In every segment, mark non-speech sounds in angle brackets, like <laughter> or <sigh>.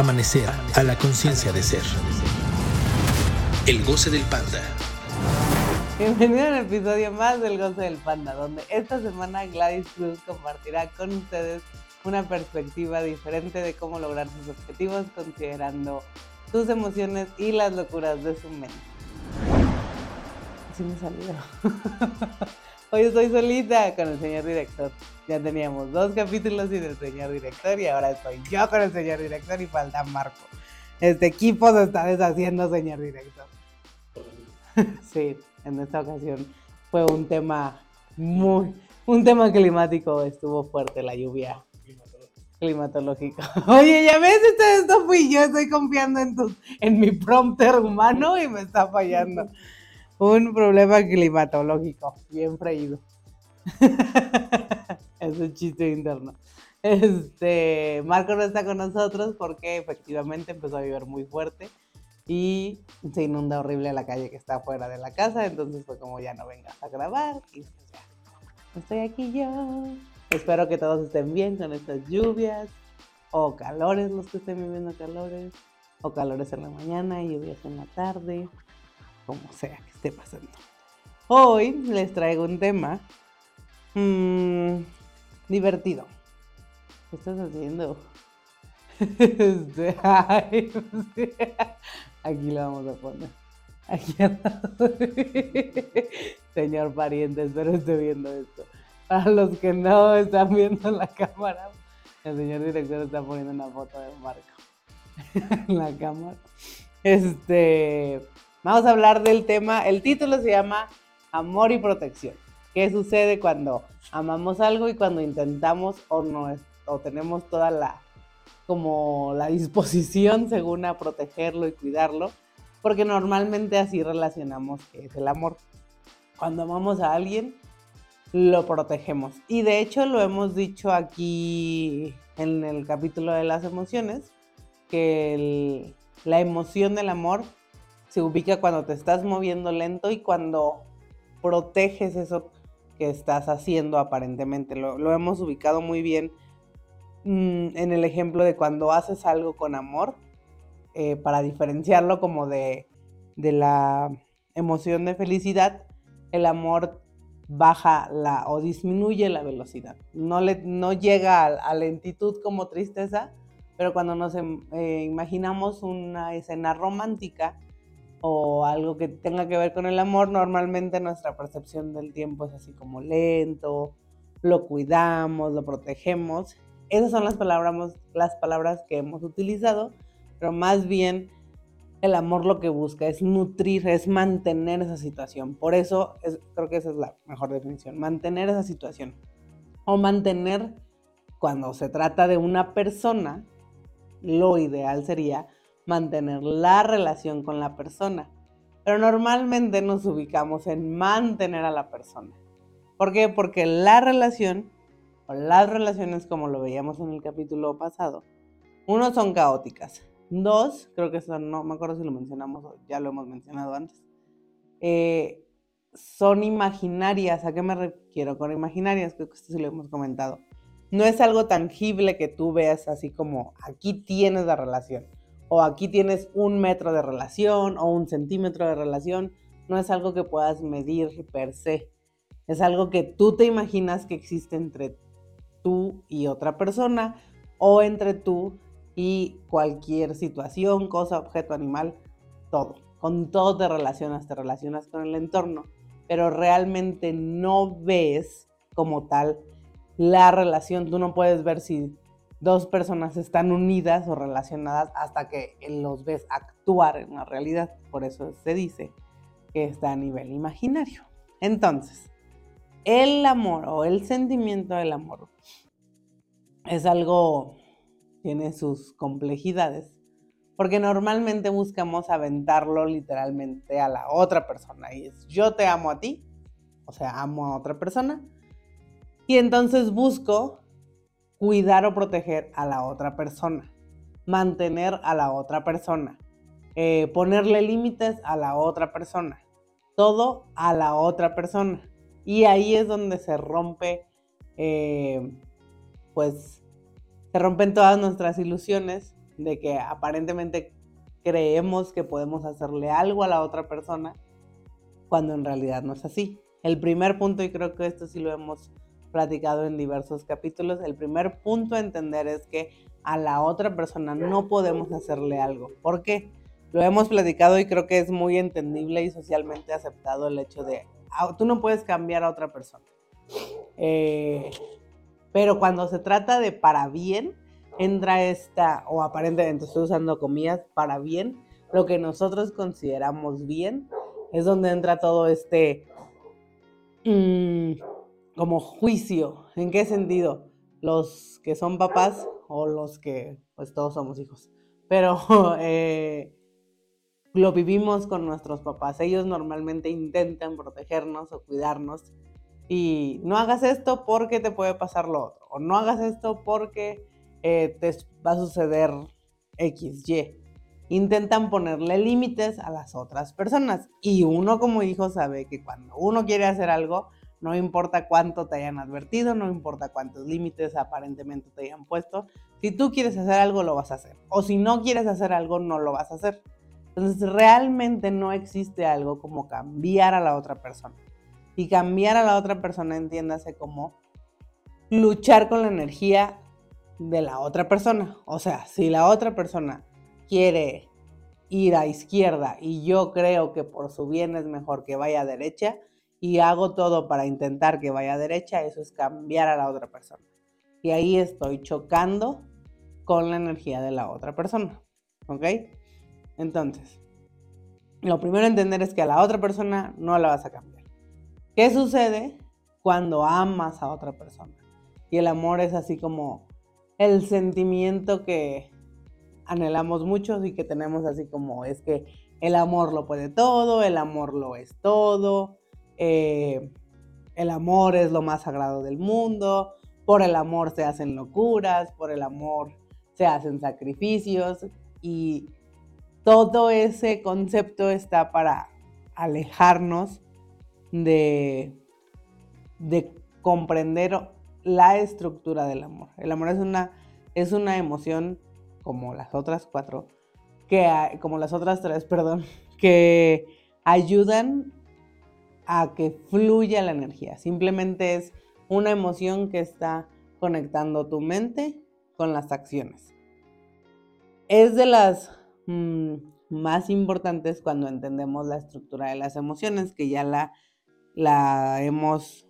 Amanecer a la conciencia de ser. El goce del panda. Bienvenido al episodio más del Goce del Panda, donde esta semana Gladys Cruz compartirá con ustedes una perspectiva diferente de cómo lograr sus objetivos considerando sus emociones y las locuras de su mente. Así me salió. Hoy estoy solita con el señor director. Ya teníamos dos capítulos sin el señor director y ahora estoy yo con el señor director y falta Marco. Este equipo se está deshaciendo, señor director. <laughs> sí, en esta ocasión fue un tema muy, un tema climático, estuvo fuerte la lluvia. Climatológico. <laughs> Oye, ya ves, esto, esto fui yo, estoy confiando en, tu, en mi prompter humano y me está fallando <laughs> un problema climatológico, bien freído. <laughs> es un chiste interno. Este, Marco no está con nosotros porque efectivamente empezó a llover muy fuerte y se inunda horrible la calle que está afuera de la casa, entonces fue como ya no vengas a grabar y pues ya, estoy aquí yo. Espero que todos estén bien con estas lluvias o calores, los que estén viviendo calores, o calores en la mañana y lluvias en la tarde como sea que esté pasando. Hoy les traigo un tema mmm, divertido. ¿Qué estás haciendo? <laughs> Aquí lo vamos a poner. Aquí <laughs> Señor pariente, espero esté viendo esto. Para los que no están viendo la cámara, el señor director está poniendo una foto de Marco <laughs> en la cámara. Este, Vamos a hablar del tema, el título se llama Amor y Protección. ¿Qué sucede cuando amamos algo y cuando intentamos o, no, o tenemos toda la, como la disposición según a protegerlo y cuidarlo? Porque normalmente así relacionamos que es el amor. Cuando amamos a alguien, lo protegemos. Y de hecho lo hemos dicho aquí en el capítulo de las emociones, que la emoción del amor se ubica cuando te estás moviendo lento y cuando proteges eso que estás haciendo aparentemente. Lo, hemos ubicado muy bien mm, en el ejemplo de cuando haces algo con amor, eh, para diferenciarlo como de, la emoción de felicidad, el amor baja la o disminuye la velocidad. No, le, no llega a, lentitud como tristeza, pero cuando nos em, eh, imaginamos una escena romántica, o algo que tenga que ver con el amor, normalmente nuestra percepción del tiempo es así como lento, lo cuidamos, lo protegemos. Esas son las palabras, las palabras que hemos utilizado, pero más bien el amor lo que busca es nutrir, es mantener esa situación. Por eso creo que esa es la mejor definición, mantener esa situación. O mantener, cuando se trata de una persona, lo ideal sería mantener la relación con la persona. Pero normalmente nos ubicamos en mantener a la persona. ¿Por qué? Porque la relación, o las relaciones como lo veíamos en el capítulo pasado, uno son caóticas. Dos, creo que eso no me acuerdo si lo mencionamos o ya lo hemos mencionado antes. Eh, son imaginarias. ¿A qué me refiero con imaginarias? Creo que esto sí lo hemos comentado. No es algo tangible que tú veas así como aquí tienes la relación o aquí tienes un metro de relación o un centímetro de relación, no es algo que puedas medir per se. Es algo que tú te imaginas que existe entre tú y otra persona o entre tú y cualquier situación, cosa, objeto, animal, todo. Con todo te relacionas, te relacionas con el entorno, pero realmente no ves como tal la relación. Tú no puedes ver si dos personas están unidas o relacionadas hasta que los ves actuar en la realidad. Por eso se dice que está a nivel imaginario. Entonces, el amor o el sentimiento del amor es algo, tiene sus complejidades, porque normalmente buscamos aventarlo literalmente a la otra persona. Y es, yo te amo a ti, o sea, amo a otra persona. Y entonces busco cuidar o proteger a la otra persona, mantener a la otra persona, eh, ponerle límites a la otra persona, todo a la otra persona. Y ahí es donde se rompe, eh, pues, se rompen todas nuestras ilusiones de que aparentemente creemos que podemos hacerle algo a la otra persona cuando en realidad no es así. El primer punto, y creo que esto sí lo hemos platicado en diversos capítulos, el primer punto a entender es que a la otra persona no podemos hacerle algo. ¿Por qué? Lo hemos platicado y creo que es muy entendible y socialmente aceptado el hecho de, ah, tú no puedes cambiar a otra persona. Eh, pero cuando se trata de para bien, entra esta, o aparentemente estoy usando comillas, para bien, lo que nosotros consideramos bien, es donde entra todo este mm, como juicio. ¿En qué sentido? Los que son papás o los que, pues todos somos hijos, pero <laughs> eh, lo vivimos con nuestros papás. Ellos normalmente intentan protegernos o cuidarnos y no hagas esto porque te puede pasar lo otro, o no hagas esto porque eh, te va a suceder X, Y. Intentan ponerle límites a las otras personas y uno como hijo sabe que cuando uno quiere hacer algo, no importa cuánto te hayan advertido, no importa cuántos límites aparentemente te hayan puesto, si tú quieres hacer algo lo vas a hacer o si no quieres hacer algo no lo vas a hacer. Entonces realmente no existe algo como cambiar a la otra persona. Y cambiar a la otra persona entiéndase como luchar con la energía de la otra persona. O sea, si la otra persona quiere ir a izquierda y yo creo que por su bien es mejor que vaya a derecha y hago todo para intentar que vaya derecha, eso es cambiar a la otra persona. Y ahí estoy chocando con la energía de la otra persona. ¿Ok? Entonces, lo primero a entender es que a la otra persona no la vas a cambiar. ¿Qué sucede cuando amas a otra persona? Y el amor es así como el sentimiento que anhelamos mucho y que tenemos así como es que el amor lo puede todo, el amor lo es todo, eh, el amor es lo más sagrado del mundo, por el amor se hacen locuras, por el amor se hacen sacrificios y todo ese concepto está para alejarnos de, de comprender la estructura del amor. El amor es una, es una emoción como las otras cuatro, que, como las otras tres, <laughs> perdón, que ayudan a que fluya la energía. Simplemente es una emoción que está conectando tu mente con las acciones. Es de las mm, más importantes cuando entendemos la estructura de las emociones, que ya la, hemos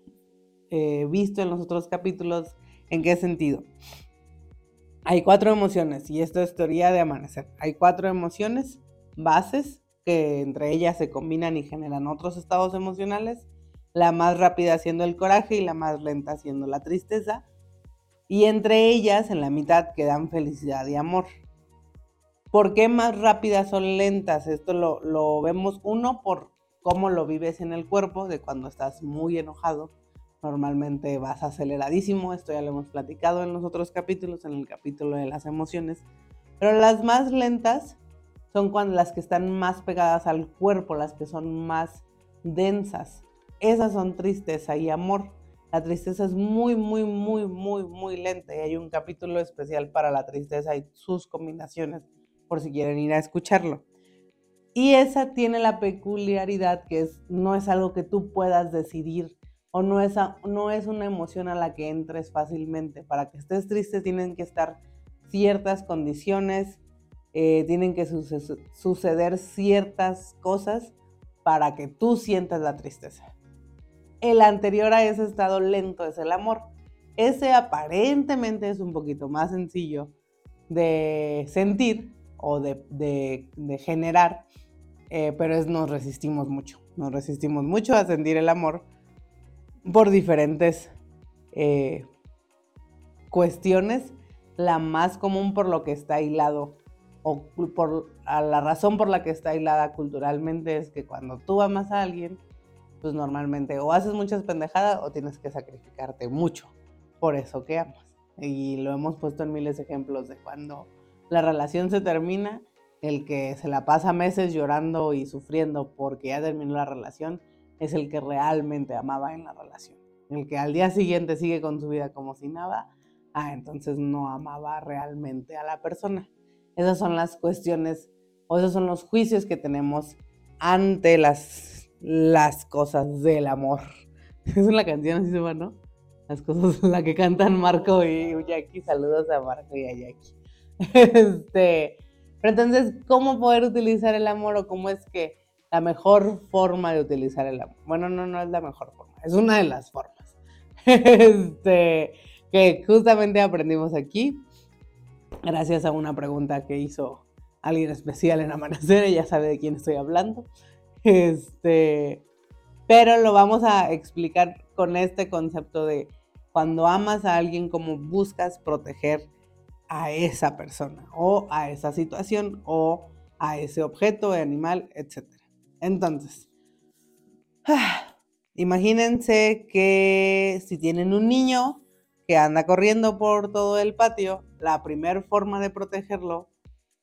eh, visto en los otros capítulos. ¿En qué sentido? Hay cuatro emociones, y esto es teoría de amanecer. Hay cuatro emociones bases que entre ellas se combinan y generan otros estados emocionales. La más rápida siendo el coraje y la más lenta siendo la tristeza. Y entre ellas, en la mitad, quedan felicidad y amor. ¿Por qué más rápidas son lentas? Esto lo, lo vemos uno por cómo lo vives en el cuerpo, de cuando estás muy enojado normalmente vas aceleradísimo, esto ya lo hemos platicado en los otros capítulos, en el capítulo de las emociones, pero las más lentas son las que están más pegadas al cuerpo, las que son más densas. Esas son tristeza y amor. La tristeza es muy, muy, muy, muy, muy lenta y hay un capítulo especial para la tristeza y sus combinaciones, por si quieren ir a escucharlo. Y esa tiene la peculiaridad que es, no es algo que tú puedas decidir o no es, no es una emoción a la que entres fácilmente. Para que estés triste tienen que estar ciertas condiciones, eh, tienen que suceder ciertas cosas para que tú sientas la tristeza. El anterior a ese estado lento es el amor. Ese aparentemente es un poquito más sencillo de sentir o de, generar, eh, pero es, nos resistimos mucho. Nos resistimos mucho a sentir el amor por diferentes eh, cuestiones. La más común por lo que está aislado o por la razón por la que está aislada culturalmente es que cuando tú amas a alguien, pues normalmente o haces muchas pendejadas o tienes que sacrificarte mucho por eso que amas. Y lo hemos puesto en miles de ejemplos de cuando la relación se termina, el que se la pasa meses llorando y sufriendo porque ya terminó la relación, es el que realmente amaba en la relación. El que al día siguiente sigue con su vida como si nada, ah, entonces no amaba realmente a la persona. Esas son las cuestiones o esos son los juicios que tenemos ante las, las cosas del amor. <laughs> Es una canción así se va, ¿no? Las cosas, la que cantan Marco y Jackie. Saludos a Marco y a Jackie. <laughs> Este, pero entonces, ¿cómo poder utilizar el amor o cómo es que la mejor forma de utilizar el amor? Bueno, no, no es la mejor forma, es una de las formas. <laughs> Este, que justamente aprendimos aquí, gracias a una pregunta que hizo alguien especial en Amanecer, ella sabe de quién estoy hablando. Este, pero lo vamos a explicar con este concepto de cuando amas a alguien, cómo buscas proteger a esa persona o a esa situación o a ese objeto, animal, etc. Entonces, imagínense que si tienen un niño que anda corriendo por todo el patio, la primera forma de protegerlo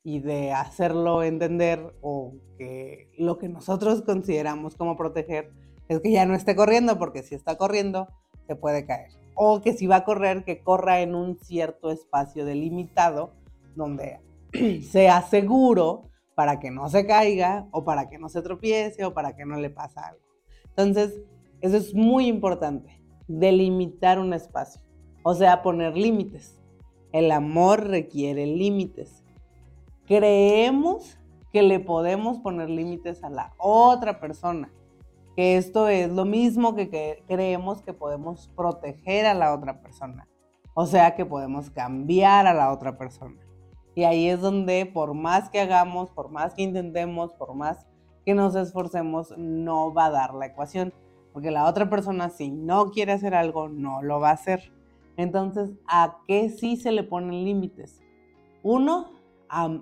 y de hacerlo entender o que lo que nosotros consideramos como proteger es que ya no esté corriendo, porque si está corriendo se puede caer o que si va a correr, que corra en un cierto espacio delimitado donde <clears throat> sea seguro para que no se caiga o para que no se tropiece o para que no le pase algo. Entonces, eso es muy importante, delimitar un espacio, o sea, poner límites. El amor requiere límites. Creemos que le podemos poner límites a la otra persona que esto es lo mismo que, creemos que podemos proteger a la otra persona. O sea que podemos cambiar a la otra persona. Y ahí es donde por más que hagamos, por más que intentemos, por más que nos esforcemos, no va a dar la ecuación. Porque la otra persona si no quiere hacer algo, no lo va a hacer. Entonces, ¿a qué sí se le ponen límites? Uno,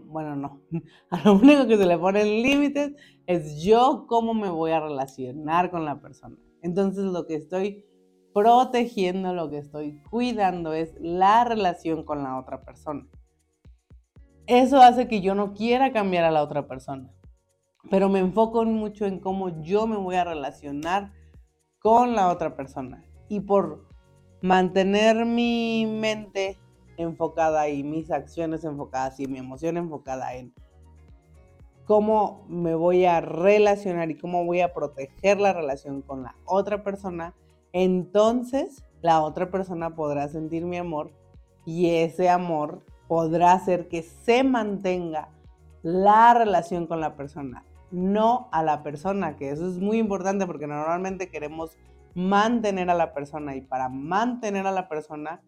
bueno, no. <laughs> A lo único que se le ponen límites es yo cómo me voy a relacionar con la persona. Entonces lo que estoy protegiendo, lo que estoy cuidando es la relación con la otra persona. Eso hace que yo no quiera cambiar a la otra persona, pero me enfoco mucho en cómo yo me voy a relacionar con la otra persona. Y por mantener mi mente enfocada y mis acciones enfocadas y mi emoción enfocada en cómo me voy a relacionar y cómo voy a proteger la relación con la otra persona, entonces la otra persona podrá sentir mi amor y ese amor podrá hacer que se mantenga la relación con la persona, no a la persona, que eso es muy importante porque normalmente queremos mantener a la persona y para mantener a la persona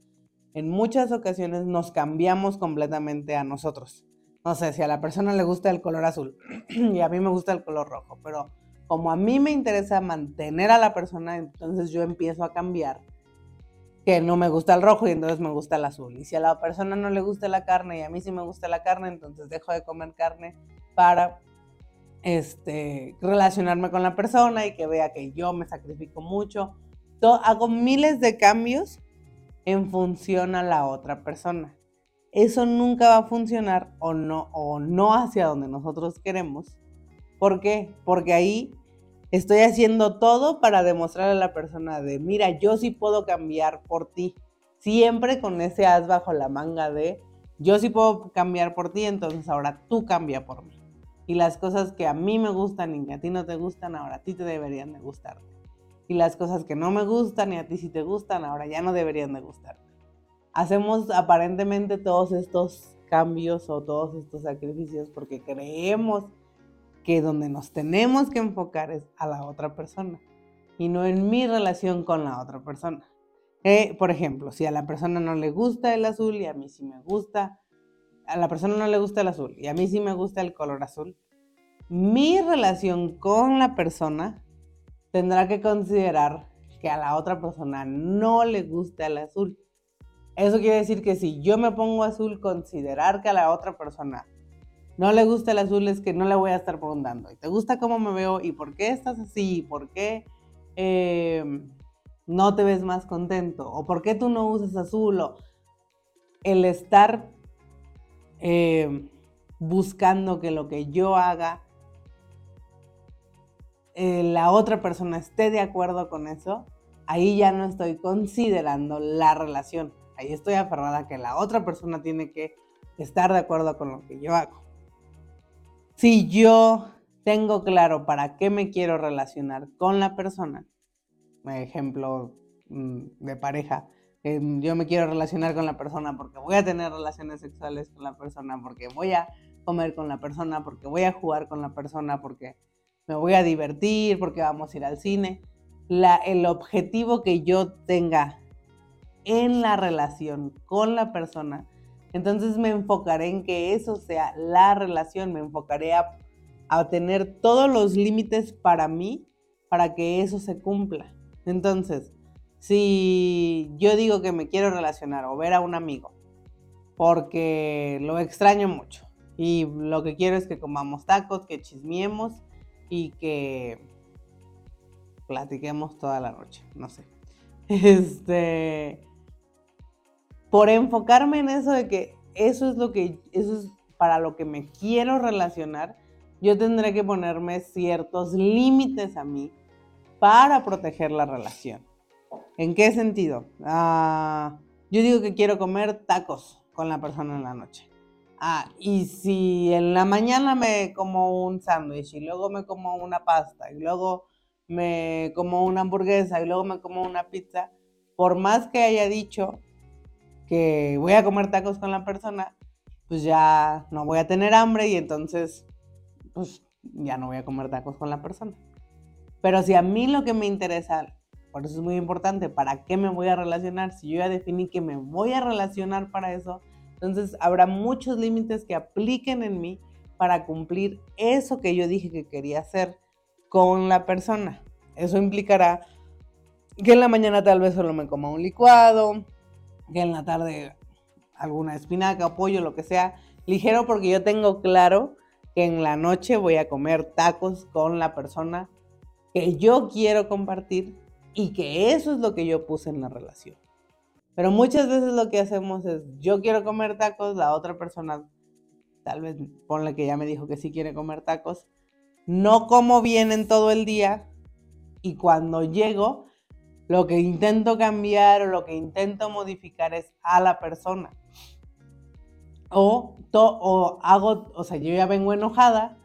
en muchas ocasiones nos cambiamos completamente a nosotros. No sé, si a la persona le gusta el color azul <clears throat> y a mí me gusta el color rojo, pero como a mí me interesa mantener a la persona, entonces yo empiezo a cambiar que no me gusta el rojo y entonces me gusta el azul. Y si a la persona no le gusta la carne y a mí sí me gusta la carne, entonces dejo de comer carne para este, relacionarme con la persona y que vea que yo me sacrifico mucho. hago miles de cambios en función a la otra persona. Eso nunca va a funcionar o no, o no hacia donde nosotros queremos. ¿Por qué? Porque ahí estoy haciendo todo para demostrarle a la persona de, mira, yo sí puedo cambiar por ti. Siempre con ese as bajo la manga de, yo sí puedo cambiar por ti, entonces ahora tú cambia por mí. Y las cosas que a mí me gustan y que a ti no te gustan, ahora a ti te deberían de gustar y las cosas que no me gustan y a ti sí te gustan, ahora ya no deberían de gustar. Hacemos aparentemente todos estos cambios o todos estos sacrificios porque creemos que donde nos tenemos que enfocar es a la otra persona y no en mi relación con la otra persona. Eh, por ejemplo, si a la persona no le gusta el azul y a mí sí me gusta, a la persona no le gusta el azul y a mí sí me gusta el color azul, mi relación con la persona tendrá que considerar que a la otra persona no le gusta el azul. Eso quiere decir que si yo me pongo azul, considerar que a la otra persona no le gusta el azul es que no le voy a estar preguntando. ¿Te gusta cómo me veo? ¿Y por qué estás así? ¿Por qué em, no te ves más contento? ¿O por qué tú no usas azul? O el estar em, buscando que lo que yo haga eh, la otra persona esté de acuerdo con eso, ahí ya no estoy considerando la relación. Ahí estoy aferrada a que la otra persona tiene que estar de acuerdo con lo que yo hago. Si yo tengo claro para qué me quiero relacionar con la persona, ejemplo mm, de pareja, yo me quiero relacionar con la persona porque voy a tener relaciones sexuales con la persona, porque voy a comer con la persona, porque voy a jugar con la persona, porque me voy a divertir, porque vamos a ir al cine. La, el objetivo que yo tenga en la relación con la persona, entonces me enfocaré en que eso sea la relación, me enfocaré a, a tener todos los límites para mí, para que eso se cumpla. Entonces, si yo digo que me quiero relacionar o ver a un amigo porque lo extraño mucho y lo que quiero es que comamos tacos, que chismiemos y que platiquemos toda la noche, no sé. <laughs> Este, por enfocarme en eso de que eso es lo que, eso es para lo que me quiero relacionar, yo tendré que ponerme ciertos límites a mí para proteger la relación. ¿En qué sentido? Ah, yo digo que quiero comer tacos con la persona en la noche. Ah, y si en la mañana me como un sándwich y luego me como una pasta y luego me como una hamburguesa y luego me como una pizza, por más que haya dicho que voy a comer tacos con la persona, pues ya no voy a tener hambre y entonces pues ya no voy a comer tacos con la persona. Pero si a mí lo que me interesa por eso es muy importante, ¿para qué me voy a relacionar? Si yo ya definí que me voy a relacionar para eso, entonces habrá muchos límites que apliquen en mí para cumplir eso que yo dije que quería hacer con la persona. Eso implicará que en la mañana tal vez solo me coma un licuado, que en la tarde alguna espinaca, pollo, lo que sea, ligero porque yo tengo claro que en la noche voy a comer tacos con la persona que yo quiero compartir y que eso es lo que yo puse en la relación. Pero muchas veces lo que hacemos es, yo quiero comer tacos, la otra persona, tal vez ponle que ya me dijo que sí quiere comer tacos, no como bien en todo el día y cuando llego, lo que intento cambiar o lo que intento modificar es a la persona. O, o hago, o sea, yo ya vengo enojada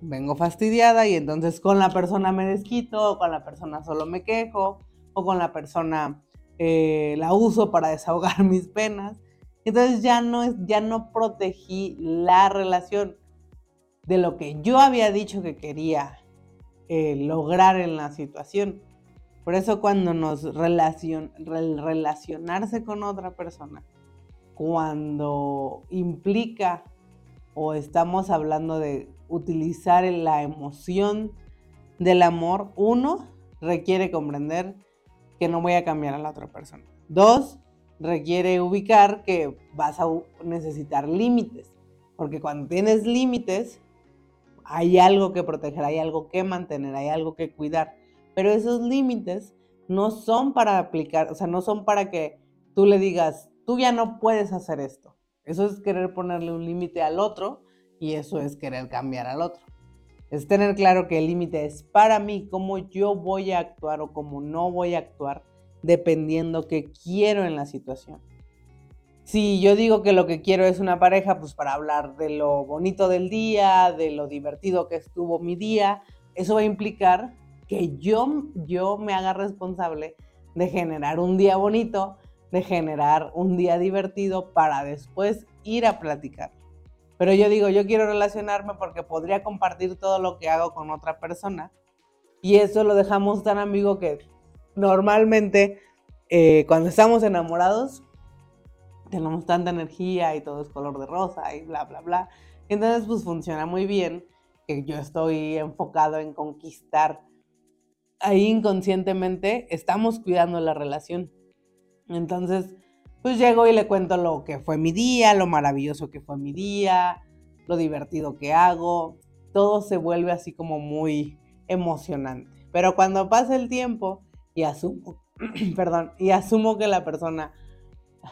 vengo fastidiada y entonces con la persona me desquito, o con la persona solo me quejo, o con la persona eh, la uso para <laughs> desahogar mis penas. Entonces ya no, ya no protegí la relación de lo que yo había dicho que quería eh, lograr en la situación. Por eso cuando nos relacion, relacionarse con otra persona, cuando implica o estamos hablando de utilizar la emoción del amor, uno, requiere comprender que no voy a cambiar a la otra persona. Dos, requiere ubicar que vas a necesitar límites, porque cuando tienes límites, hay algo que proteger, hay algo que mantener, hay algo que cuidar. Pero esos límites no son para aplicar, o sea, no son para que tú le digas, tú ya no puedes hacer esto. Eso es querer ponerle un límite al otro y eso es querer cambiar al otro. Es tener claro que el límite es para mí, cómo yo voy a actuar o cómo no voy a actuar, dependiendo qué quiero en la situación. Si yo digo que lo que quiero es una pareja, pues para hablar de lo bonito del día, de lo divertido que estuvo mi día, eso va a implicar que yo, yo me haga responsable de generar un día bonito, de generar un día divertido para después ir a platicar. Pero yo digo, yo quiero relacionarme porque podría compartir todo lo que hago con otra persona. Y eso lo dejamos tan amigo que normalmente eh, cuando estamos enamorados tenemos tanta energía y todo es color de rosa y bla, bla, bla. Entonces pues funciona muy bien que yo estoy enfocado en conquistar. Ahí inconscientemente estamos cuidando la relación. Entonces pues llego y le cuento lo que fue mi día, lo maravilloso que fue mi día, lo divertido que hago. Todo se vuelve así como muy emocionante. Pero cuando pasa el tiempo y asumo, <clears throat> perdón, y asumo que la persona,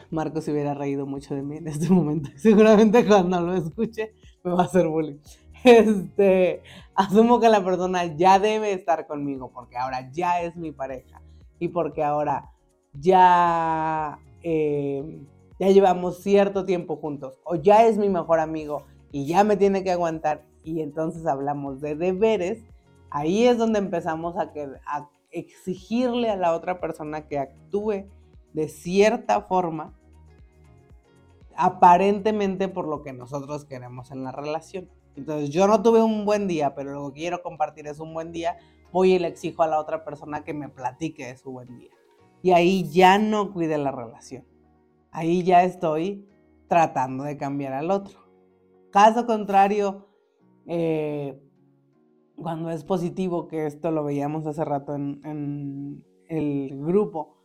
Marco se hubiera reído mucho de mí en este momento. <laughs> Seguramente cuando lo escuche me va a hacer bullying. <laughs> Este, asumo que la persona ya debe estar conmigo porque ahora ya es mi pareja y porque ahora ya eh, ya llevamos cierto tiempo juntos o ya es mi mejor amigo y ya me tiene que aguantar y entonces hablamos de deberes, ahí es donde empezamos a, que, a exigirle a la otra persona que actúe de cierta forma aparentemente por lo que nosotros queremos en la relación. Entonces yo no tuve un buen día, pero lo que quiero compartir es un buen día, voy y le exijo a la otra persona que me platique de su buen día. Y ahí ya no cuide la relación. Ahí ya estoy tratando de cambiar al otro. Caso contrario, eh, cuando es positivo, que esto lo veíamos hace rato en, el grupo,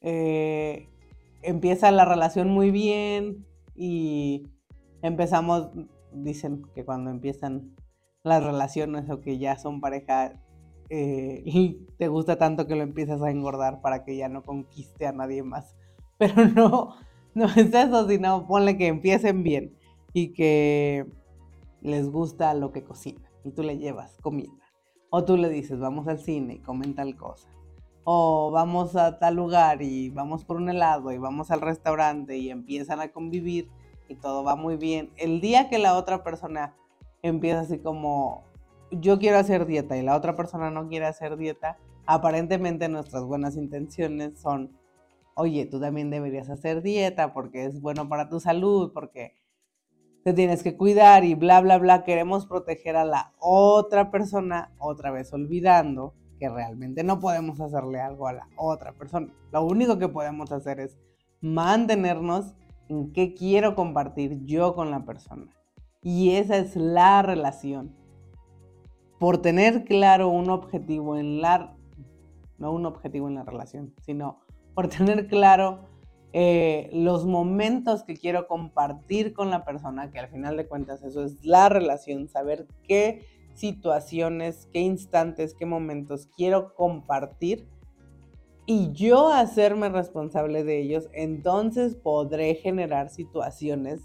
eh, empieza la relación muy bien y empezamos, dicen que cuando empiezan las relaciones o que ya son pareja, eh, y te gusta tanto que lo empiezas a engordar para que ya no conquiste a nadie más. <laughs> Pero no, no es eso, sino ponle que empiecen bien y que les gusta lo que cocina y tú le llevas comida. O tú le dices, vamos al cine y comen tal cosa. O vamos a tal lugar y vamos por un helado y vamos al restaurante y empiezan a convivir y todo va muy bien. El día que la otra persona empieza así como, yo quiero hacer dieta y la otra persona no quiere hacer dieta, aparentemente nuestras buenas intenciones son, oye, tú también deberías hacer dieta porque es bueno para tu salud, porque te tienes que cuidar y bla, bla, bla. Queremos proteger a la otra persona, otra vez olvidando que realmente no podemos hacerle algo a la otra persona. Lo único que podemos hacer es mantenernos en qué quiero compartir yo con la persona. Y esa es la relación. Por tener claro un objetivo en la... No un objetivo en la relación, sino por tener claro eh, los momentos que quiero compartir con la persona, que al final de cuentas eso es la relación, saber qué situaciones, qué instantes, qué momentos quiero compartir y yo hacerme responsable de ellos, entonces podré generar situaciones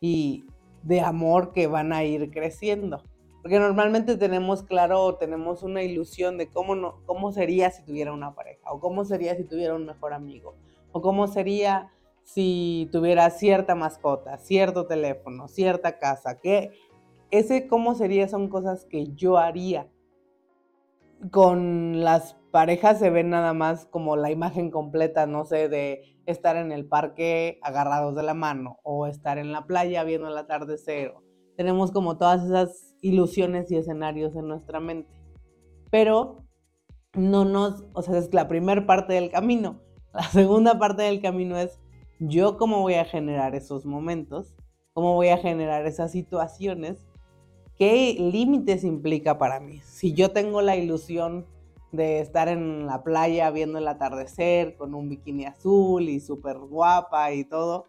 y de amor que van a ir creciendo. Porque normalmente tenemos claro o tenemos una ilusión de cómo, no, cómo sería si tuviera una pareja o cómo sería si tuviera un mejor amigo o cómo sería si tuviera cierta mascota, cierto teléfono, cierta casa, que ese cómo sería son cosas que yo haría. Con las parejas se ven nada más como la imagen completa, no sé, de estar en el parque agarrados de la mano o estar en la playa viendo el atardecer. Tenemos como todas esas ilusiones y escenarios en nuestra mente. Pero no nos, o sea, es la primera parte del camino la segunda parte del camino es yo cómo voy a generar esos momentos, cómo voy a generar esas situaciones, qué límites implica para mí. Si yo tengo la ilusión de estar en la playa viendo el atardecer con un bikini azul y súper guapa y todo,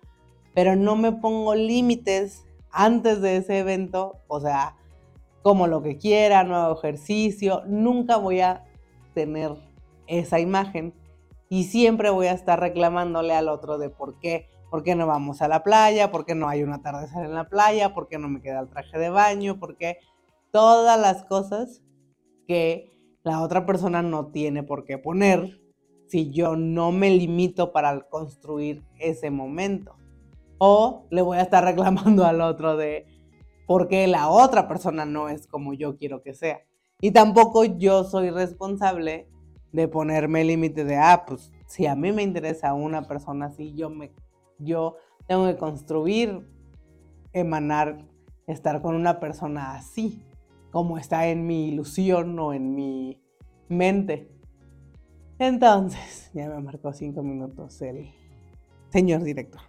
pero no me pongo límites antes de ese evento, o sea, como lo que quiera, nuevo ejercicio, nunca voy a tener esa imagen y siempre voy a estar reclamándole al otro de por qué, por qué no vamos a la playa, por qué no hay un atardecer en la playa, por qué no me queda el traje de baño, por qué todas las cosas que la otra persona no tiene por qué poner si yo no me limito para construir ese momento. O le voy a estar <laughs> reclamando al otro de por qué la otra persona no es como yo quiero que sea. Y tampoco yo soy responsable de ponerme el límite de, ah, pues si a mí me interesa una persona así, yo, me, yo tengo que construir, emanar, estar con una persona así, como está en mi ilusión o en mi mente. Entonces, <laughs> ya me marcó cinco minutos el señor director.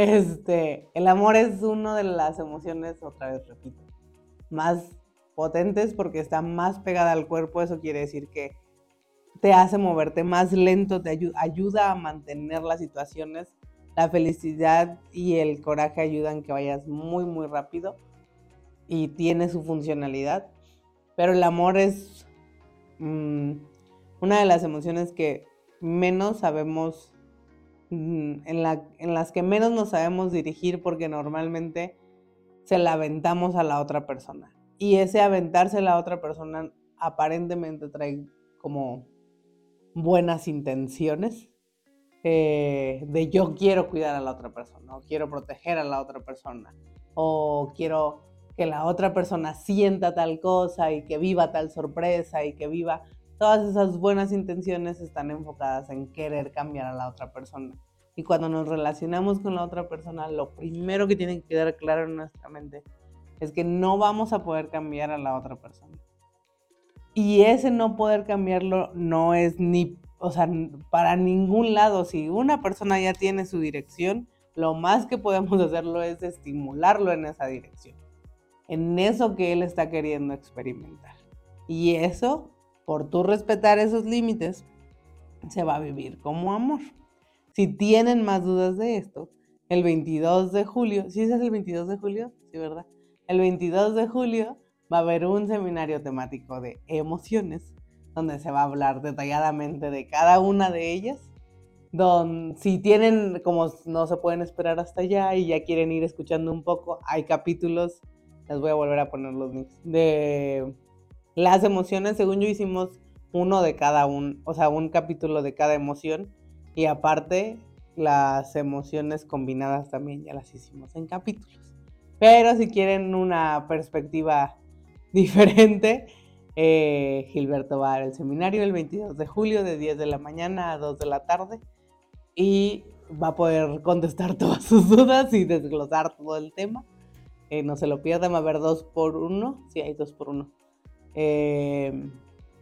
Este, el amor es una de las emociones, otra vez repito, más potentes porque está más pegada al cuerpo. Eso quiere decir que te hace moverte más lento, te ayuda a mantener las situaciones. La felicidad y el coraje ayudan que vayas muy, muy rápido y tiene su funcionalidad. Pero el amor es mm, una de las emociones que menos sabemos, en, la, en las que menos nos sabemos dirigir porque normalmente se la aventamos a la otra persona. Y ese aventarse a la otra persona aparentemente trae como buenas intenciones, eh, de yo quiero cuidar a la otra persona, o quiero proteger a la otra persona, o quiero que la otra persona sienta tal cosa y que viva tal sorpresa y que viva todas esas buenas intenciones están enfocadas en querer cambiar a la otra persona. Y cuando nos relacionamos con la otra persona, lo primero que tiene que quedar claro en nuestra mente es que no vamos a poder cambiar a la otra persona. Y ese no poder cambiarlo no es ni, o sea, para ningún lado. Si una persona ya tiene su dirección, lo más que podemos <laughs> hacerlo es estimularlo en esa dirección, en eso que él está queriendo experimentar. Y eso por tú respetar esos límites, se va a vivir como amor. Si tienen más dudas de esto, el 22 de julio, ¿sí es el 22 de julio? Sí, ¿verdad? El 22 de julio va a haber un seminario temático de emociones, donde se va a hablar detalladamente de cada una de ellas. Don, si tienen, como no se pueden esperar hasta allá y ya quieren ir escuchando un poco, hay capítulos, les voy a volver a poner los links, de las emociones, según yo, hicimos uno de cada un, o sea, un capítulo de cada emoción. Y aparte, las emociones combinadas también ya las hicimos en capítulos. Pero si quieren una perspectiva <laughs> diferente, eh, Gilberto va al seminario el 22 de julio de 10 de la mañana a 2 de la tarde y va a poder contestar <laughs> todas sus dudas y desglosar todo el tema. Eh, no se lo pierdan, va a haber dos por uno. Sí, hay dos por uno. Em,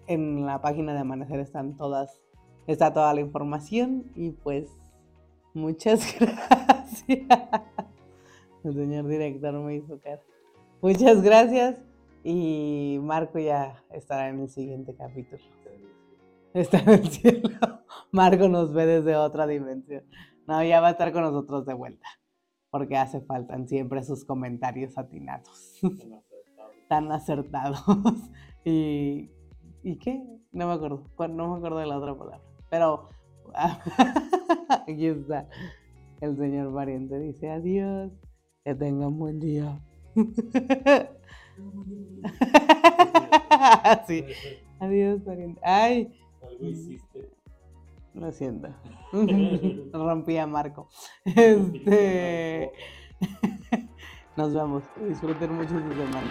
en la página de Amanecer están todas, está toda la información y pues muchas <laughs> gracias. El señor director me hizo cara. Muchas gracias y Marco ya estará en el siguiente capítulo. Está en el cielo. Marco nos ve desde otra dimensión. No, ya va a estar con nosotros de vuelta. Porque hace falta siempre sus comentarios atinados tan acertados. <laughs> y, ¿Y qué? No me acuerdo. No me acuerdo de la otra palabra. Pero <laughs> aquí está. El señor pariente dice adiós. Que tengan buen día. <laughs> sí. Adiós, pariente. Ay. Lo siento. Rompí a Marco. Este. Nos vemos. Disfruten mucho su semana.